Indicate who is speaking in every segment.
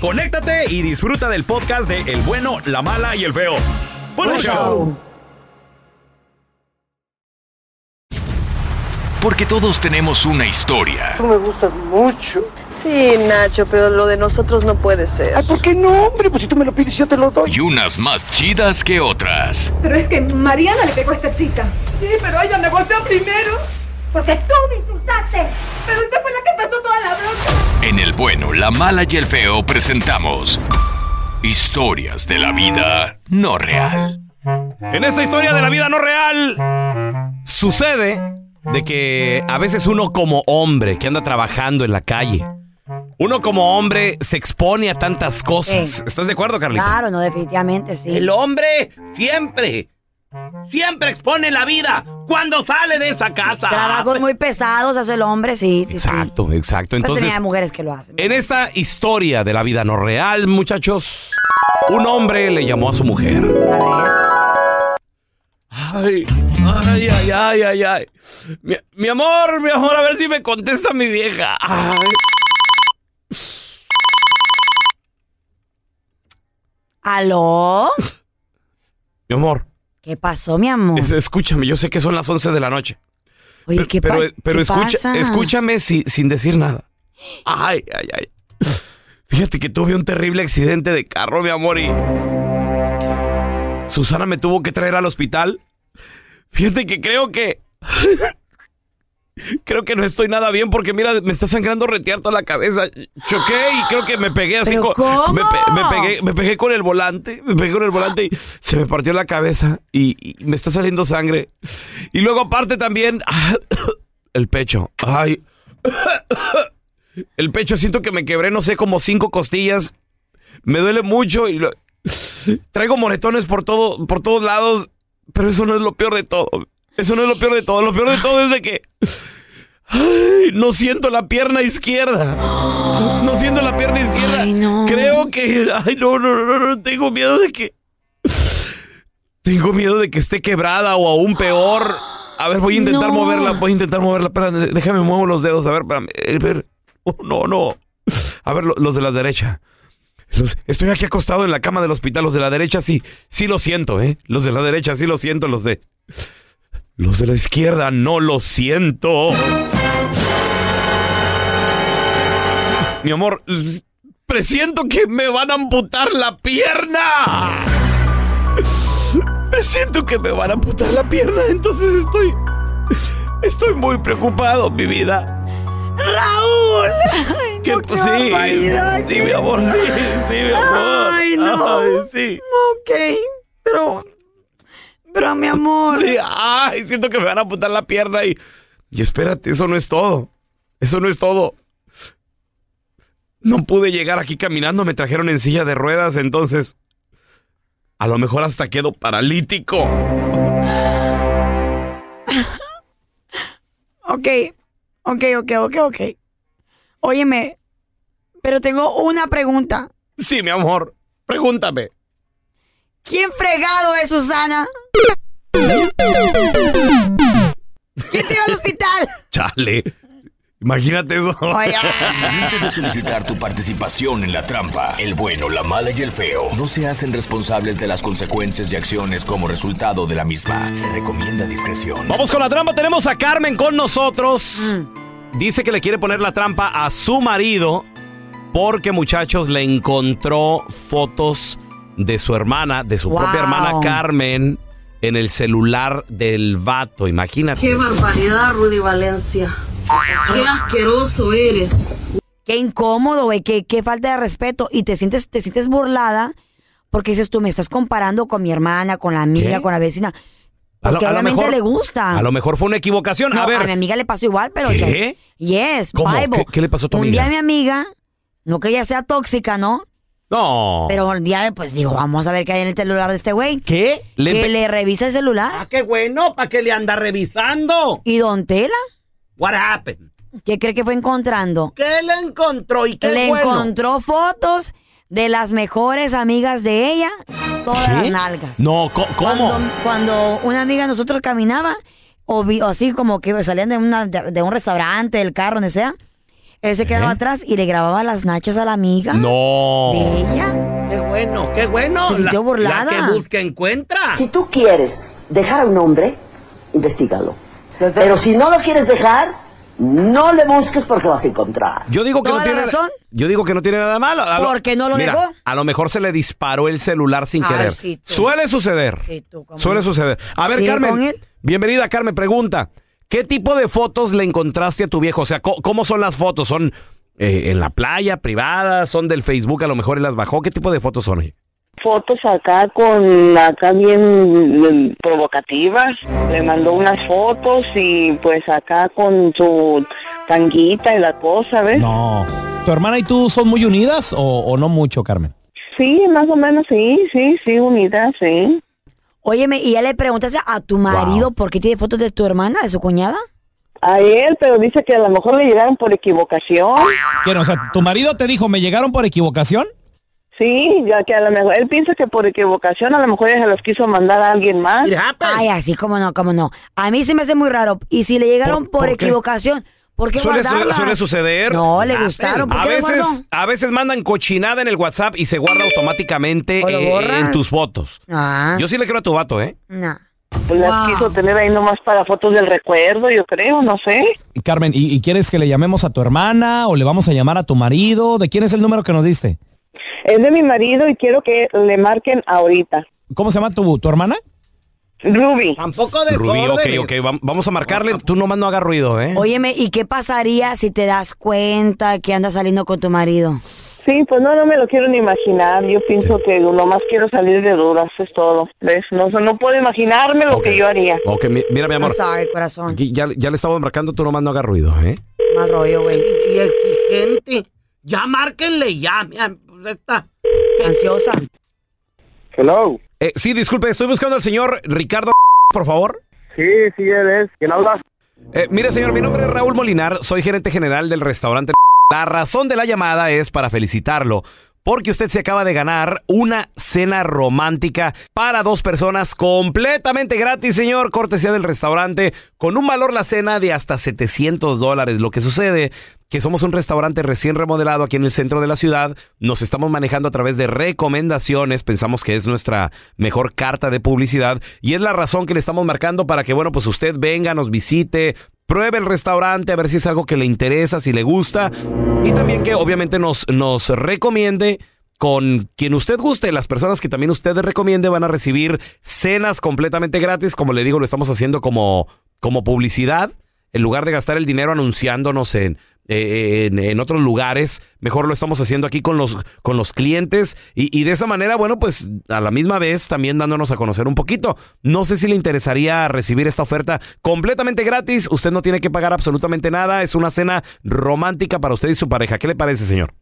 Speaker 1: conéctate y disfruta del podcast de El bueno, la mala y el feo. ¡Buen
Speaker 2: Buen
Speaker 1: show!
Speaker 2: show.
Speaker 3: Porque todos tenemos una historia.
Speaker 4: Tú me gustas mucho.
Speaker 5: Sí, Nacho, pero lo de nosotros no puede ser.
Speaker 4: Ay, ¿por qué no, hombre? Pues si tú me lo pides, yo te lo doy.
Speaker 3: Y unas más chidas que otras.
Speaker 6: Pero es que Mariana le pegó esta cita. Sí, pero ella me golpeó primero. Porque tú me insultaste. Pero usted fue la que empezó toda la bronca.
Speaker 3: En El bueno, la mala y el feo presentamos historias de la vida no real.
Speaker 1: En esta historia de la vida no real, sucede de que a veces uno como hombre que anda trabajando en la calle, uno como hombre se expone a tantas cosas.
Speaker 2: Sí.
Speaker 1: ¿Estás de acuerdo, Carlita?
Speaker 2: Claro, no, definitivamente sí.
Speaker 1: El hombre siempre, siempre expone la vida cuando sale de esa casa.
Speaker 2: Trabajos muy pesados hace el hombre, sí, sí, sí.
Speaker 1: Exacto, exacto.
Speaker 2: Pero
Speaker 1: Entonces,
Speaker 2: también hay mujeres que lo hacen.
Speaker 1: en esta historia de la vida no real, muchachos, un hombre le llamó a su mujer.
Speaker 2: A ver.
Speaker 1: Ay, ay, ay, ay, ay, ay. Mi, mi amor, mi amor, a ver si me contesta mi vieja. Ay.
Speaker 2: ¿Aló?
Speaker 1: Mi amor,
Speaker 2: ¿Qué pasó, mi amor?
Speaker 1: es- escúchame, yo sé que son las 11 de la noche.
Speaker 2: Oye,
Speaker 1: pero
Speaker 2: ¿qué, pa-
Speaker 1: pero, pero
Speaker 2: qué
Speaker 1: escucha,
Speaker 2: pasa?
Speaker 1: escúchame si- sin decir nada. Ay, ay, ay. Fíjate que tuve un terrible accidente de carro, mi amor, y. Susana me tuvo que traer al hospital. Fíjate que creo que. Creo que no estoy nada bien porque mira, me está sangrando retear toda la cabeza. Choqué y creo que me pegué así
Speaker 2: ¿Pero
Speaker 1: con.
Speaker 2: cómo?
Speaker 1: Me, pe- me pegué, me pegué con el volante. Me pegué con el volante y se me partió la cabeza y, y me está saliendo sangre. Y luego aparte también. El pecho. Ay. El pecho siento que me quebré, no sé, como cinco costillas. Me duele mucho y lo- traigo moretones por todo, por todos lados. Pero eso no es lo peor de todo. Eso no es lo peor de todo. Lo peor de todo es de que ay, no siento la pierna izquierda. No siento la pierna izquierda.
Speaker 2: Ay, no.
Speaker 1: Creo que ay no, no, no, no, tengo miedo de que tengo miedo de que esté quebrada o aún peor. A ver, voy a intentar
Speaker 2: No.
Speaker 1: moverla, voy a intentar moverla. Déjame muevo los dedos. A ver, espérame. Ver. Oh, no, no. A ver, lo- los de la derecha. Los- estoy aquí acostado en la cama del hospital. Los de la derecha sí, sí lo siento, ¿eh? Los de la derecha sí lo siento. Los de. Los de la izquierda no lo siento. Mi amor, presiento que me van a amputar la pierna. Presiento que me van a amputar la pierna. Entonces estoy. Estoy muy preocupado, mi vida.
Speaker 2: Raúl.
Speaker 1: ¿Qué?
Speaker 2: No, qué
Speaker 1: sí,
Speaker 2: barbaridad.
Speaker 1: sí, mi amor, sí, sí, mi amor.
Speaker 2: Ay, no.
Speaker 1: Ay, sí.
Speaker 2: Ok, pero. Pero mi amor.
Speaker 1: Sí, ay, siento que me van a apuntar la pierna y. Y espérate, eso no es todo. Eso no es todo. No pude llegar aquí caminando, me trajeron en silla de ruedas, entonces. A lo mejor hasta quedo paralítico.
Speaker 2: Ok, ok, ok, ok, ok. Óyeme, pero tengo una pregunta.
Speaker 1: Sí, mi amor, pregúntame.
Speaker 2: ¿Quién fregado es Susana? ¿Quién te lleva al hospital?
Speaker 1: Chale. Imagínate eso.
Speaker 3: Antes de solicitar tu participación en la trampa, el bueno, la mala y el feo no se hacen responsables de las consecuencias y acciones como resultado de la misma. Se recomienda discreción.
Speaker 1: Vamos con la trampa. Tenemos a Carmen con nosotros.
Speaker 2: Mm.
Speaker 1: Dice que le quiere poner la trampa a su marido porque, muchachos, le encontró fotos de su hermana, de su propia hermana Carmen, en el celular del vato. Imagínate.
Speaker 7: Qué barbaridad, Rudy Valencia. Qué asqueroso eres.
Speaker 2: Qué incómodo, güey, qué, qué falta de respeto. Y te sientes, te sientes burlada porque dices tú, me estás comparando con mi hermana, con la amiga,
Speaker 1: ¿Qué?
Speaker 2: con la vecina.
Speaker 1: A lo-
Speaker 2: Porque
Speaker 1: a lo
Speaker 2: obviamente
Speaker 1: mejor-
Speaker 2: le gusta.
Speaker 1: A lo mejor fue una equivocación.
Speaker 2: No,
Speaker 1: a ver.
Speaker 2: mi amiga le pasó igual, pero
Speaker 1: ¿Qué?
Speaker 2: yes, yes,
Speaker 1: ¿Cómo?
Speaker 2: Bible.
Speaker 1: ¿Qué- qué le pasó a tu
Speaker 2: Un
Speaker 1: amiga?
Speaker 2: día mi amiga, no que ella sea tóxica, ¿no?
Speaker 1: No.
Speaker 2: Pero un día, pues digo, vamos a ver qué hay en el celular de este güey.
Speaker 1: ¿Qué? Le
Speaker 2: que le revisa el celular.
Speaker 1: Ah, qué bueno, ¿para qué le anda revisando?
Speaker 2: ¿Y Don Tela?
Speaker 1: What happened?
Speaker 2: ¿Qué cree que fue encontrando?
Speaker 1: ¿Qué le encontró y qué
Speaker 2: le
Speaker 1: bueno?
Speaker 2: encontró fotos de las mejores amigas de ella, todas
Speaker 1: ¿Qué?
Speaker 2: las nalgas.
Speaker 1: No, ¿cómo?
Speaker 2: Cuando, cuando una amiga de nosotros caminaba, o, vi- o así como que salían de, una, de, de un restaurante, del carro, donde sea, él se quedaba
Speaker 1: ¿Eh?
Speaker 2: atrás y le grababa las nachas a la amiga.
Speaker 1: No.
Speaker 2: De ella.
Speaker 1: Qué bueno, qué bueno.
Speaker 2: Se sintió
Speaker 1: La-
Speaker 2: burlada.
Speaker 1: La que busca encuentra.
Speaker 8: Si tú quieres dejar a un hombre, investigalo. Pero si no lo quieres dejar, no le busques porque vas a encontrar.
Speaker 1: Yo digo que no
Speaker 2: ¿Toda la
Speaker 1: tiene
Speaker 2: razón?
Speaker 1: Yo digo que no tiene nada malo. A lo-
Speaker 2: ¿Por qué no lo
Speaker 1: Mira,
Speaker 2: dejó?
Speaker 1: A lo mejor se le disparó el celular sin
Speaker 2: Ay,
Speaker 1: querer.
Speaker 2: sí.
Speaker 1: Suele suceder.
Speaker 2: Sí, tú, cómo
Speaker 1: Suele suceder. A ver,
Speaker 2: ¿Sigue
Speaker 1: Carmen. Bienvenida, Carmen. Pregunta. ¿Qué tipo de fotos le encontraste a tu viejo? O sea, ¿cómo son las fotos? ¿Son eh, en la playa, privadas? ¿Son del Facebook? A lo mejor él las bajó. ¿Qué tipo de fotos son?
Speaker 9: fotos acá con acá bien provocativas. Le mandó unas fotos y pues acá con su tanguita y la cosa, ¿ves?
Speaker 10: No. ¿Tu hermana y tú son muy unidas o, o no mucho, Carmen?
Speaker 9: Sí, más o menos sí, sí, sí, unida, sí.
Speaker 2: Óyeme, ¿y ya le preguntaste a tu marido por qué tiene fotos de tu hermana, de su cuñada?
Speaker 9: A él, pero dice que a lo mejor le llegaron por equivocación.
Speaker 10: ¿Qué, o sea, tu marido te dijo, ¿me llegaron por equivocación?
Speaker 9: Sí, ya que a lo mejor, él piensa que por equivocación a lo mejor ella se los quiso mandar a alguien más.
Speaker 2: Ay, así como no, como no. A mí se me hace muy raro. Y si le llegaron por, equivocación, ¿por qué
Speaker 1: Suele, su-
Speaker 2: guardarlas?
Speaker 1: suele suceder.
Speaker 2: No, le gustaron. ¿Por
Speaker 1: A
Speaker 2: qué
Speaker 1: veces, a veces mandan cochinada en el WhatsApp y se guarda automáticamente
Speaker 2: ¿O lo
Speaker 1: eh, en tus fotos.
Speaker 2: Ah.
Speaker 1: Yo sí le creo a tu vato, ¿eh?
Speaker 2: No.
Speaker 9: Pues las quiso tener ahí nomás para fotos del recuerdo, yo creo, no sé.
Speaker 10: Carmen, ¿y, y quieres que le llamemos a tu hermana o le vamos a llamar a tu marido? ¿De quién es el número que nos diste?
Speaker 9: Es de mi marido y quiero que le marquen ahorita.
Speaker 10: ¿Cómo se llama tu, tu hermana?
Speaker 9: Ruby.
Speaker 11: Tampoco
Speaker 1: Rubí, ok, ok, vam- vamos a marcarle. Tú nomás no hagas ruido, ¿eh?
Speaker 2: Óyeme, ¿y qué pasaría si te das cuenta que andas saliendo con tu marido?
Speaker 9: Sí, pues no, no me lo quiero ni imaginar. Yo pienso que nomás quiero salir de dudas, es todo. ¿Ves? No, no puedo imaginarme lo que yo haría.
Speaker 1: Ok, mi- mira, mi amor.
Speaker 2: I'm sorry, corazón.
Speaker 1: Aquí ya, ya le estamos marcando, tú nomás no hagas ruido, ¿eh?
Speaker 2: Mal rollo, güey.
Speaker 11: Y exigente. Ya márquenle ya. mira, pues está.
Speaker 2: Ansiosa.
Speaker 12: Hello.
Speaker 1: Eh, sí, disculpe, estoy buscando al señor Ricardo, por favor.
Speaker 12: Sí, sí, él es. ¿Quién habla?
Speaker 1: Eh, mire, señor, mi nombre es Raúl Molinar, soy gerente general del restaurante. La razón de la llamada es para felicitarlo. Porque usted se acaba de ganar una cena romántica para dos personas completamente gratis, señor, cortesía del restaurante, con un valor la cena de hasta 700 dólares. Lo que sucede que somos un restaurante recién remodelado aquí en el centro de la ciudad, nos estamos manejando a través de recomendaciones, pensamos que es nuestra mejor carta de publicidad y es la razón que le estamos marcando para que, bueno, pues usted venga, nos visite, pruebe el restaurante, a ver si es algo que le interesa, si le gusta y también que obviamente nos, nos recomiende con quien usted guste. Las personas que también usted recomiende van a recibir cenas completamente gratis. Como le digo, lo estamos haciendo como, como publicidad. En lugar de gastar el dinero anunciándonos en, eh, en, otros lugares. Mejor lo estamos haciendo aquí con los, con los clientes y, y de esa manera, bueno, pues a la misma vez también dándonos a conocer un poquito. No sé si le interesaría recibir esta oferta completamente gratis. Usted no tiene que pagar absolutamente nada. Es una cena romántica para usted y su pareja. ¿Qué le parece, señor?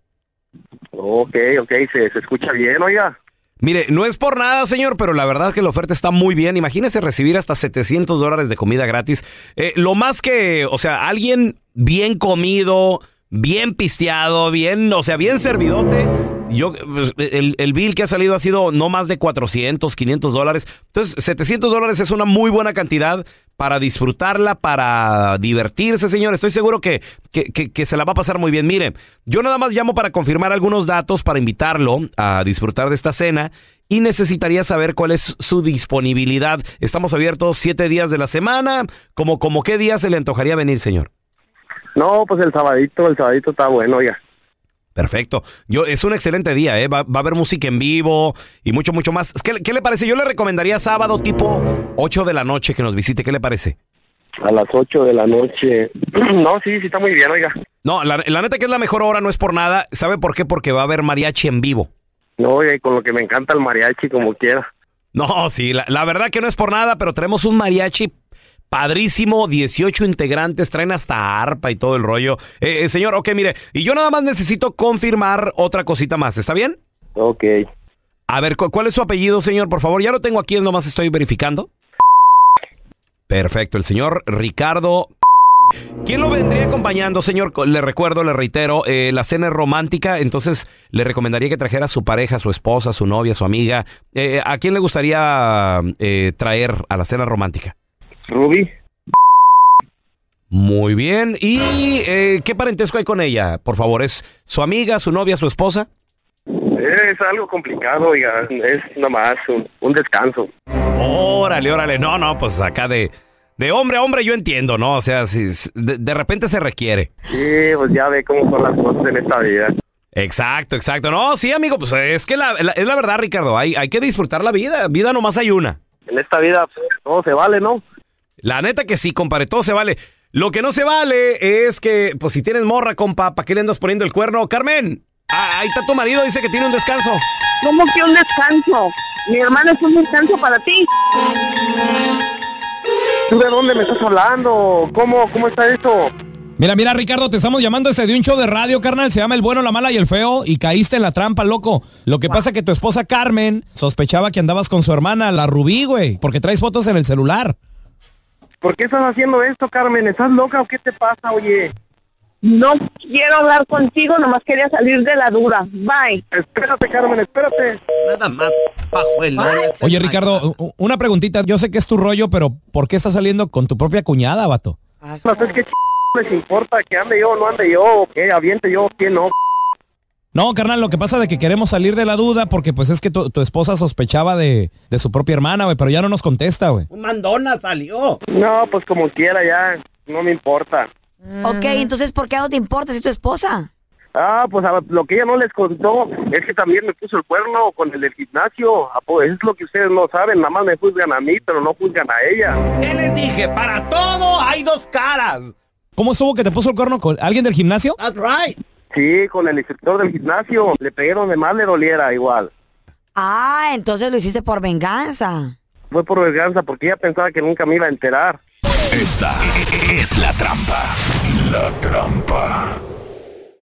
Speaker 12: Ok, ok, se, se escucha bien, oiga.
Speaker 1: Mire, no es por nada, señor, pero la verdad que la oferta está muy bien. Imagínese recibir hasta 700 dólares de comida gratis. Eh, lo más que, o sea, alguien bien comido, bien pisteado, bien, o sea, bien servidote. Yo, pues, el, el bill que ha salido ha sido no más de 400, 500 dólares. Entonces, 700 dólares es una muy buena cantidad para disfrutarla, para divertirse, señor. Estoy seguro que, que, que- se la va a pasar muy bien. Mire, yo nada más llamo para confirmar algunos datos para invitarlo a disfrutar de esta cena y necesitaría saber cuál es su disponibilidad. Estamos abiertos siete días de la semana. ¿Como, como qué día se le antojaría venir, señor?
Speaker 12: No, pues el sabadito, el sabadito está bueno, oiga.
Speaker 1: Perfecto. Yo, es un excelente día, ¿eh? Va, va a haber música en vivo y mucho, mucho más. ¿Qué, qué le parece? Yo le recomendaría sábado tipo 8 de la noche que nos visite. ¿Qué le parece?
Speaker 12: A las 8 de la noche. No, sí, sí está muy bien, oiga.
Speaker 1: No, la, la neta que es la mejor hora, no es por nada. ¿Sabe por qué? Porque va a haber mariachi en vivo.
Speaker 12: No, y con lo que me encanta el mariachi, como quiera.
Speaker 1: No, sí, la, la verdad que no es por nada, pero tenemos un mariachi padrísimo, 18 integrantes, traen hasta arpa y todo el rollo. Eh, eh, señor, ok, mire, y yo nada más necesito confirmar otra cosita más, ¿está bien?
Speaker 12: Ok.
Speaker 1: A ver, ¿cu- ¿cuál es su apellido, señor? Por favor, ya lo tengo aquí, nomás estoy verificando. Perfecto, el señor Ricardo. ¿Quién lo vendría acompañando, señor? Le recuerdo, le reitero, eh, la cena es romántica, entonces le recomendaría que trajera a su pareja, su esposa, su novia, su amiga. Eh, ¿A quién le gustaría eh, traer a la cena romántica?
Speaker 12: Ruby.
Speaker 1: Muy bien. ¿Y eh, qué parentesco hay con ella? Por favor, ¿es su amiga, su novia, su esposa?
Speaker 12: Es algo complicado, oiga. Es nomás un, un descanso.
Speaker 1: Órale, órale. No, no, pues acá de, de hombre a hombre yo entiendo, ¿no? O sea, si, de, de repente se requiere.
Speaker 12: Sí, pues ya ve cómo son las cosas en esta vida.
Speaker 1: Exacto, exacto. No, sí, amigo, pues es que la, la- es la verdad, Ricardo. Hay, hay que disfrutar la vida. Vida nomás hay una.
Speaker 12: En esta vida pues, todo se vale, ¿no?
Speaker 1: La neta que sí, compadre, todo se vale. Lo que no se vale es que, pues si tienes morra, compa, ¿para qué le andas poniendo el cuerno? Carmen, ah, ahí está tu marido, dice que tiene un descanso.
Speaker 9: ¿Cómo que un descanso? Mi hermano es un descanso para ti.
Speaker 12: ¿Tú de dónde me estás hablando? ¿Cómo, cómo está eso?
Speaker 10: Mira, mira, Ricardo, te estamos llamando este de un show de radio, carnal. Se llama El Bueno, la Mala y el Feo. Y caíste en la trampa, loco. Lo que pasa que tu esposa Carmen sospechaba que andabas con su hermana, la Rubí, güey. Porque traes fotos en el celular.
Speaker 12: ¿Por qué estás haciendo esto, Carmen? ¿Estás loca o qué te pasa, oye?
Speaker 9: No quiero hablar contigo, nomás quería salir de la duda. Bye.
Speaker 12: Espérate, Carmen, espérate.
Speaker 1: Nada más pajuelón.
Speaker 10: Oye, Ricardo, una preguntita. Yo sé que es tu rollo, pero ¿por qué estás saliendo con tu propia cuñada, vato?
Speaker 12: Pues es que ch... les importa que ande yo o no ande yo, o que aviente yo o que no.
Speaker 10: No, carnal, lo que pasa de que queremos salir de la duda porque pues es que tu, tu esposa sospechaba de, de su propia hermana, güey, pero ya no nos contesta, güey.
Speaker 1: Un mandona salió.
Speaker 12: No, pues como quiera ya, no me importa.
Speaker 2: Ok, entonces, ¿por qué no te importa si es tu esposa?
Speaker 12: Ah, pues a- lo que ella no les contó es que también me puso el cuerno con el del gimnasio. Ah, pues, es lo que ustedes no saben, nada más me juzgan a mí, pero no juzgan a ella.
Speaker 1: ¿Qué les dije? Para todo hay dos caras.
Speaker 10: ¿Cómo estuvo que te puso el cuerno con alguien del gimnasio?
Speaker 1: That's right.
Speaker 12: Sí, con el instructor del gimnasio. Le pegué donde más le doliera igual.
Speaker 2: Ah, entonces lo hiciste por venganza.
Speaker 12: Fue por venganza porque ella pensaba que nunca me iba a enterar.
Speaker 3: Esta es la trampa. La trampa.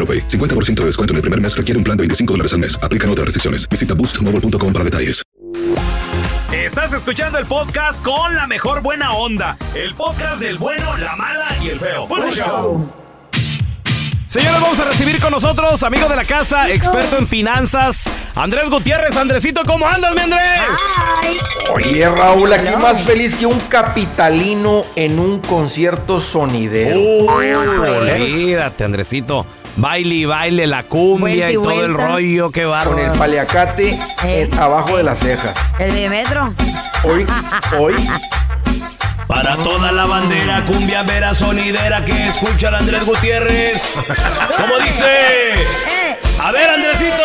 Speaker 13: AroPay. 50% de descuento en el primer mes requiere un plan de 25 dólares al mes. Aplican otras restricciones. Visita boostmobile.com para detalles.
Speaker 1: Estás escuchando el podcast con la mejor buena onda. El podcast del bueno, la mala y el feo. Bueno, show. Señores, vamos a recibir con nosotros, amigo de la casa, experto en finanzas, Andrés Gutiérrez. Andresito, ¿cómo andas, mi Andrés?
Speaker 14: Oye, Raúl, aquí más feliz que un capitalino en un concierto sonidero.
Speaker 1: Uy, olvídate, Andresito. Baile y baile, la cumbia
Speaker 2: y
Speaker 1: y todo el rollo, qué
Speaker 14: Con
Speaker 1: bárbaro.
Speaker 14: el paliacate en- abajo de las cejas.
Speaker 2: ¿El millimetro?
Speaker 14: Hoy, hoy,
Speaker 1: Para toda la bandera, cumbia vera sonidera que escucha el Andrés Gutiérrez. ¿Cómo dice? A ver, Andresito,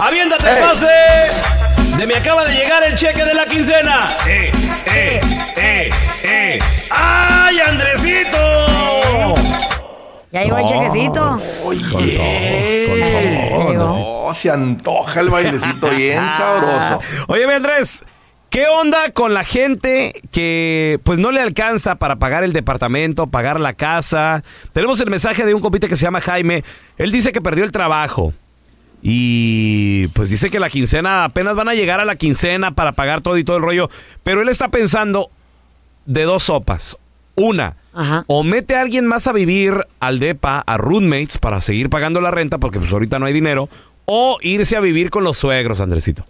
Speaker 1: aviéntate el pase. De me acaba de llegar el cheque de la quincena. Eh, eh, eh, eh. ¡Ay, Andresito!
Speaker 2: Ya llegó el chequecito.
Speaker 14: Oye, no, se antoja el bailecito bien sabroso.
Speaker 1: Oye, mi Andrés, ¿qué onda con la gente que pues no le alcanza para pagar el departamento, pagar la casa? Tenemos el mensaje de un compite que se llama Jaime. Él dice que perdió el trabajo. Y pues dice que la quincena, apenas van a llegar a la quincena para pagar todo y todo el rollo. Pero él está pensando de dos sopas. Una, o mete a alguien más a vivir al DEPA, a roommates, para seguir pagando la renta, porque pues ahorita no hay dinero. O irse a vivir con los suegros, Andresito.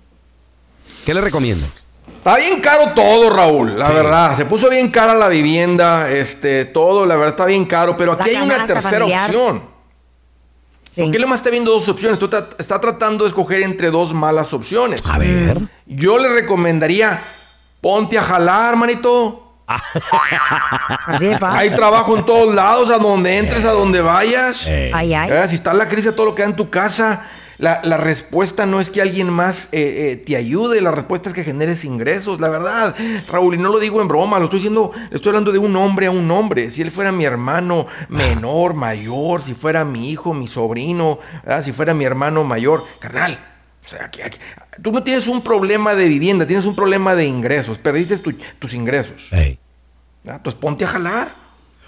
Speaker 1: ¿Qué le recomiendas?
Speaker 14: Está bien caro todo, Raúl, la
Speaker 1: Sí.
Speaker 14: verdad. Se puso bien cara la vivienda, este, todo, la verdad está bien caro, pero aquí
Speaker 2: La
Speaker 14: hay una tercera
Speaker 2: familiar.
Speaker 14: opción. ¿Por qué le más está viendo dos opciones? Tú tra- está tratando de escoger entre dos malas opciones.
Speaker 1: A ver.
Speaker 14: Yo le recomendaría, ponte a jalar, manito.
Speaker 2: Así de paz.
Speaker 14: Hay trabajo en todos lados, a donde entres, a donde vayas.
Speaker 2: Ay, ay.
Speaker 14: Eh, Si está la crisis, todo lo que da en tu casa. La, la respuesta no es que alguien más eh, eh, te ayude, la respuesta es que generes ingresos, la verdad, Raúl, y no lo digo en broma, lo estoy diciendo, estoy hablando de un hombre a un hombre, si él fuera mi hermano menor, mayor, si fuera mi hijo, mi sobrino, ¿verdad? si fuera mi hermano mayor, carnal, o sea, aquí- aquí- tú no tienes un problema de vivienda, tienes un problema de ingresos, perdiste tu- tus ingresos. ¿verdad? Entonces ponte a jalar.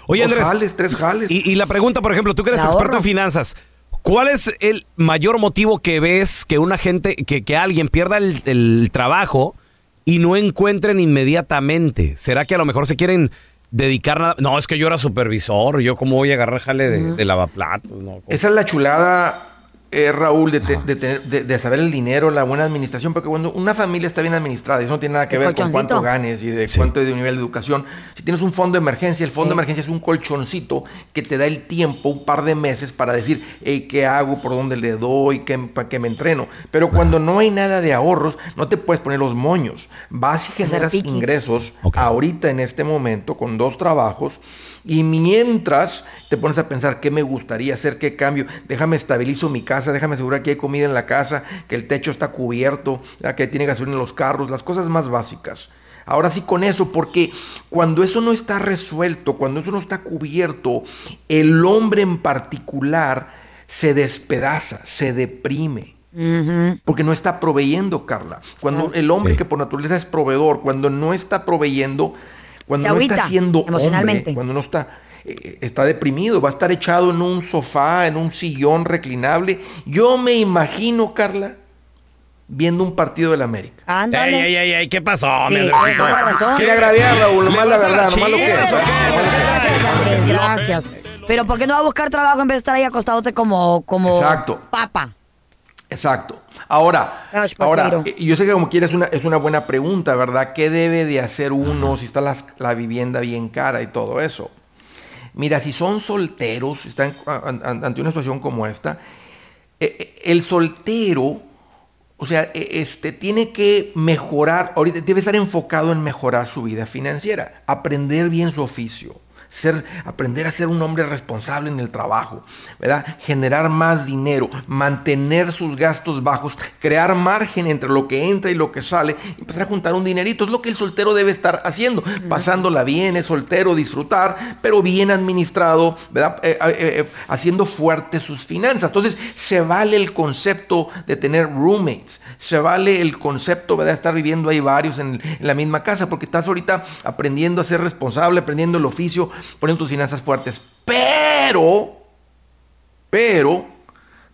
Speaker 1: Oye,
Speaker 14: Dos
Speaker 1: Andrés.
Speaker 14: jales, tres jales.
Speaker 1: Y, y la pregunta, por ejemplo, tú que eres experto en finanzas, ¿cuál es el mayor motivo que ves que una gente, que, que alguien pierda el, el trabajo y no encuentren inmediatamente? ¿Será que a lo mejor se quieren dedicar nada? No, es que yo era supervisor, yo cómo voy a agarrar jale de, de lavaplatos, no.
Speaker 14: Esa es la chulada, eh, Raúl, de, te- de tener- de- de saber el dinero, la buena administración, porque cuando una familia está bien administrada, eso no tiene nada que ver con cuánto ganes y de cuánto es de nivel de educación. Si tienes un fondo de emergencia, el fondo de emergencia es un colchoncito que te da el tiempo, un par de meses, para decir, hey, ¿qué hago? ¿Por dónde le doy? ¿Qué, ¿Para qué me entreno? Pero cuando no hay nada de ahorros, no te puedes poner los moños. Vas y generas ingresos ahorita en este momento con dos trabajos y mientras te pones a pensar qué me gustaría hacer, qué cambio, déjame estabilizo mi casa, déjame asegurar que hay comida en la casa, que el techo está cubierto, que tiene gasolina en los carros, las cosas más básicas. Ahora sí con eso, porque cuando eso no está resuelto, cuando eso no está cubierto, el hombre en particular se despedaza, se deprime. Porque no está proveyendo, Carla. Cuando el hombre que por naturaleza es proveedor, cuando no está proveyendo, cuando
Speaker 2: Se
Speaker 14: no está siendo
Speaker 2: emocionalmente.
Speaker 14: hombre, cuando no está, está deprimido, va a estar echado en un sofá, en un sillón reclinable. Yo me imagino, Carla, viendo un partido del América.
Speaker 2: Ándale.
Speaker 1: Ey, ey, ey, ¿qué pasó,
Speaker 2: Sí, la razón.
Speaker 14: Quiere agraviar, Raúl,
Speaker 1: ¿Le
Speaker 14: nomás la verdad, nomás lo que es.
Speaker 2: Gracias. Pero ¿por qué no va a buscar trabajo en vez de estar ahí acostadote como, como
Speaker 14: Exacto.
Speaker 2: papa?
Speaker 14: Exacto. Ahora, ahora eh, yo sé que como quieres es una, es una buena pregunta, ¿verdad? ¿Qué debe de hacer uno si está la, vivienda bien cara y todo eso? Mira, si son solteros, están ante una situación como esta, eh, eh, el soltero, o sea, eh, este, tiene que mejorar, ahorita debe estar enfocado en mejorar su vida financiera, aprender bien su oficio, ser, aprender a ser un hombre responsable en el trabajo, ¿verdad? Generar más dinero, mantener sus gastos bajos, crear margen entre lo que entra y lo que sale, y empezar a juntar un dinerito. Es lo que el soltero debe estar haciendo, pasándola bien, es soltero, disfrutar, pero bien administrado, ¿verdad? Eh, eh, eh, haciendo fuertes sus finanzas. Entonces, se vale el concepto de tener roommates, se vale el concepto ¿verdad? de estar viviendo ahí varios en, en la misma casa, porque estás ahorita aprendiendo a ser responsable, aprendiendo el oficio, poniendo tus finanzas fuertes. Pero, pero,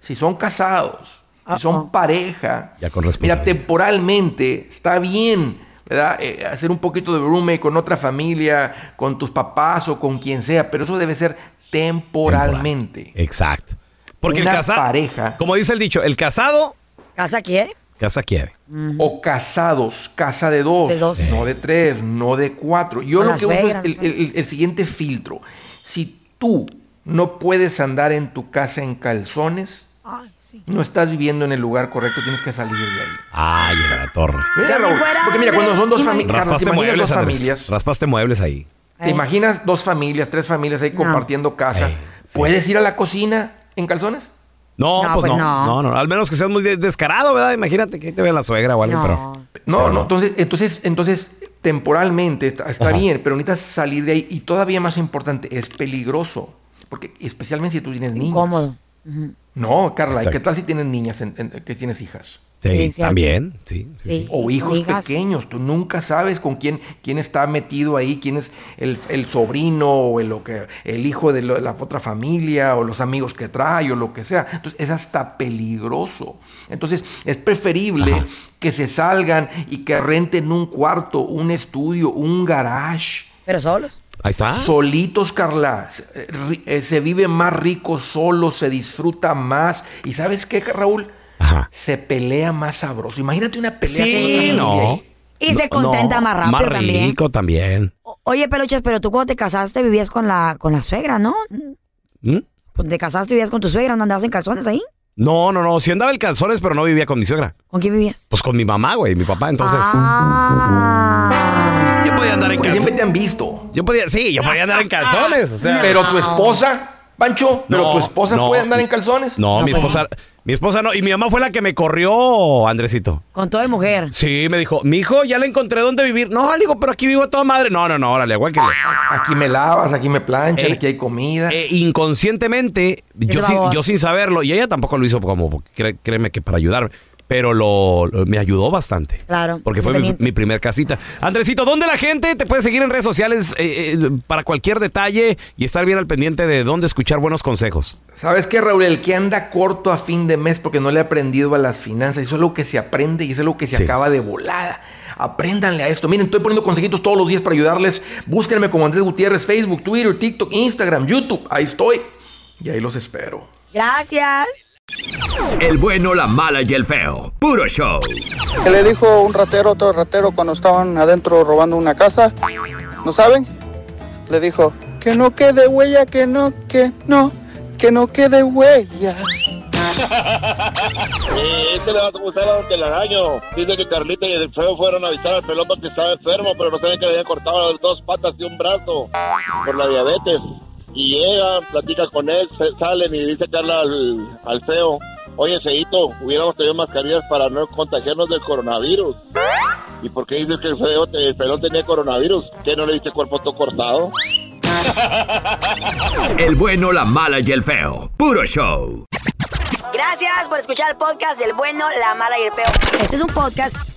Speaker 14: si son casados, si son pareja,
Speaker 1: Ya con
Speaker 14: mira, temporalmente está bien, ¿verdad? Eh, hacer un poquito de roommate con otra familia, con tus papás o con quien sea, pero eso debe ser temporalmente.
Speaker 1: Exacto. Porque
Speaker 14: Una
Speaker 1: el casado,
Speaker 14: pareja.
Speaker 1: como dice el dicho, el casado,
Speaker 2: ¿Casa quiere?
Speaker 1: Casa quiere.
Speaker 14: O casados, casa de dos,
Speaker 2: De dos.
Speaker 14: no de tres, no de cuatro. Yo
Speaker 2: Con
Speaker 14: lo que uso es el, el- el siguiente filtro. Si tú no puedes andar en tu casa en calzones,
Speaker 2: Ay, sí.
Speaker 14: no estás viviendo en el lugar correcto, tienes que salir de ahí.
Speaker 1: Ay, en la torre.
Speaker 14: Mira, Raúl,
Speaker 2: fuera,
Speaker 14: porque mira, cuando son dos ¿te
Speaker 1: Raspaste
Speaker 14: imaginas
Speaker 1: muebles,
Speaker 14: dos
Speaker 1: Andrés.
Speaker 14: familias?
Speaker 1: Raspaste muebles ahí.
Speaker 14: ¿Te imaginas dos familias, tres familias ahí compartiendo casa?
Speaker 1: Ey, sí.
Speaker 14: ¿Puedes ir a la cocina en calzones?
Speaker 1: No,
Speaker 2: No,
Speaker 1: pues,
Speaker 2: pues
Speaker 1: no.
Speaker 2: no.
Speaker 1: no. no. Al menos que seas muy de- descarado, ¿verdad? Imagínate que ahí te vea la suegra o algo, pero.
Speaker 2: No.
Speaker 14: No, no, entonces, entonces, entonces, temporalmente está, bien, pero necesitas salir de ahí. Y todavía más importante, es peligroso. Porque especialmente si tú tienes niños.
Speaker 2: Incómodo.
Speaker 14: No, Carla, ¿y
Speaker 1: Exacto.
Speaker 14: ¿qué tal si tienes niñas, en- en- que tienes hijas?
Speaker 1: Sí, también. Sí, sí.
Speaker 14: O hijos pequeños, tú nunca sabes con quién, quién está metido ahí, quién es el, el sobrino o el, lo que, el hijo de lo- la otra familia o los amigos que trae o lo que sea. Entonces es hasta peligroso. Entonces es preferible
Speaker 1: Ajá.
Speaker 14: que se salgan y que renten un cuarto, un estudio, un garage.
Speaker 2: Pero solos.
Speaker 1: Ahí está.
Speaker 14: Solitos, Carla. Se- eh, eh, Se vive más rico solo, se disfruta más. ¿Y sabes qué, Raúl?
Speaker 1: Ajá.
Speaker 14: Se pelea más sabroso. Imagínate una pelea
Speaker 1: Sí,
Speaker 14: con otra
Speaker 1: no.
Speaker 2: Y se contenta
Speaker 1: no,
Speaker 2: más rápido
Speaker 1: Más
Speaker 2: también.
Speaker 1: rico también.
Speaker 2: O- Oye, Peluches, pero tú cuando te casaste vivías con la, con la suegra, ¿no?
Speaker 1: ¿Mm?
Speaker 2: Cuando te casaste vivías con tu suegra, ¿no andabas en calzones ahí?
Speaker 1: No, no, no. Sí andaba en calzones, pero no vivía con mi suegra.
Speaker 2: ¿Con quién vivías?
Speaker 1: Pues con mi mamá, güey, mi papá. Entonces,
Speaker 2: Ah.
Speaker 1: yo podía andar en
Speaker 14: Porque siempre
Speaker 1: calzones.
Speaker 14: te han visto.
Speaker 1: Yo podía, sí, yo podía andar en calzones. O sea,
Speaker 14: Pero tu esposa, Pancho, pero
Speaker 1: No,
Speaker 14: tu esposa
Speaker 1: no.
Speaker 14: puede andar en calzones.
Speaker 1: no,
Speaker 2: No,
Speaker 1: mi
Speaker 2: pues
Speaker 1: esposa, mi esposa no. Y mi mamá fue la que me corrió, Andresito.
Speaker 2: Con todo de mujer.
Speaker 1: Sí, me dijo, mi hijo, ya le encontré dónde vivir. No, le digo, pero aquí vivo a toda madre. No, no, no, órale, aguántale.
Speaker 14: Aquí me lavas, aquí me planchan,
Speaker 1: Eh,
Speaker 14: aquí hay comida.
Speaker 1: Eh, inconscientemente, sin, yo sin saberlo, y ella tampoco lo hizo como, cré- créeme que para ayudarme, pero lo, lo- me ayudó bastante.
Speaker 2: Claro.
Speaker 1: Porque fue mi,
Speaker 2: independiente.
Speaker 1: mi primer casita. Andresito, ¿dónde la gente te puede seguir en redes sociales eh, eh, para cualquier detalle y estar bien al pendiente de dónde escuchar buenos consejos?
Speaker 14: ¿Sabes qué, Raúl? El que anda corto a fin de mes porque no le ha aprendido a las finanzas, eso es lo que se aprende y eso es lo que se
Speaker 1: Sí.
Speaker 14: acaba de volada. Apréndanle a esto. Miren, estoy poniendo consejitos todos los días para ayudarles. Búsquenme como Andrés Gutiérrez, Facebook, Twitter, TikTok, Instagram, YouTube. Ahí estoy. Y ahí los espero.
Speaker 2: Gracias.
Speaker 3: El bueno, la mala y el feo. Puro show.
Speaker 15: que le dijo un ratero a otro ratero cuando estaban adentro robando una casa? ¿No saben? Le dijo, que no quede huella, que no, que no, que no quede huella.
Speaker 16: Eh, este le va a gustar a Don Telaraño. Dice que Carlita y el feo fueron a visitar al pelón porque estaba enfermo, pero no saben que le habían cortado las dos patas y un brazo por la diabetes. Y llega, platica con él, salen y dice Carla al, al feo, oye, Feito, hubiéramos tenido mascarillas para no contagiarnos del coronavirus. ¿Y por qué dices que el feo, el pelón tenía coronavirus? ¿Qué no le dice cuerpo todo cortado?
Speaker 3: El bueno, la mala y el feo. Puro show.
Speaker 2: Gracias por escuchar el podcast del bueno, la mala y el peor. Este es un podcast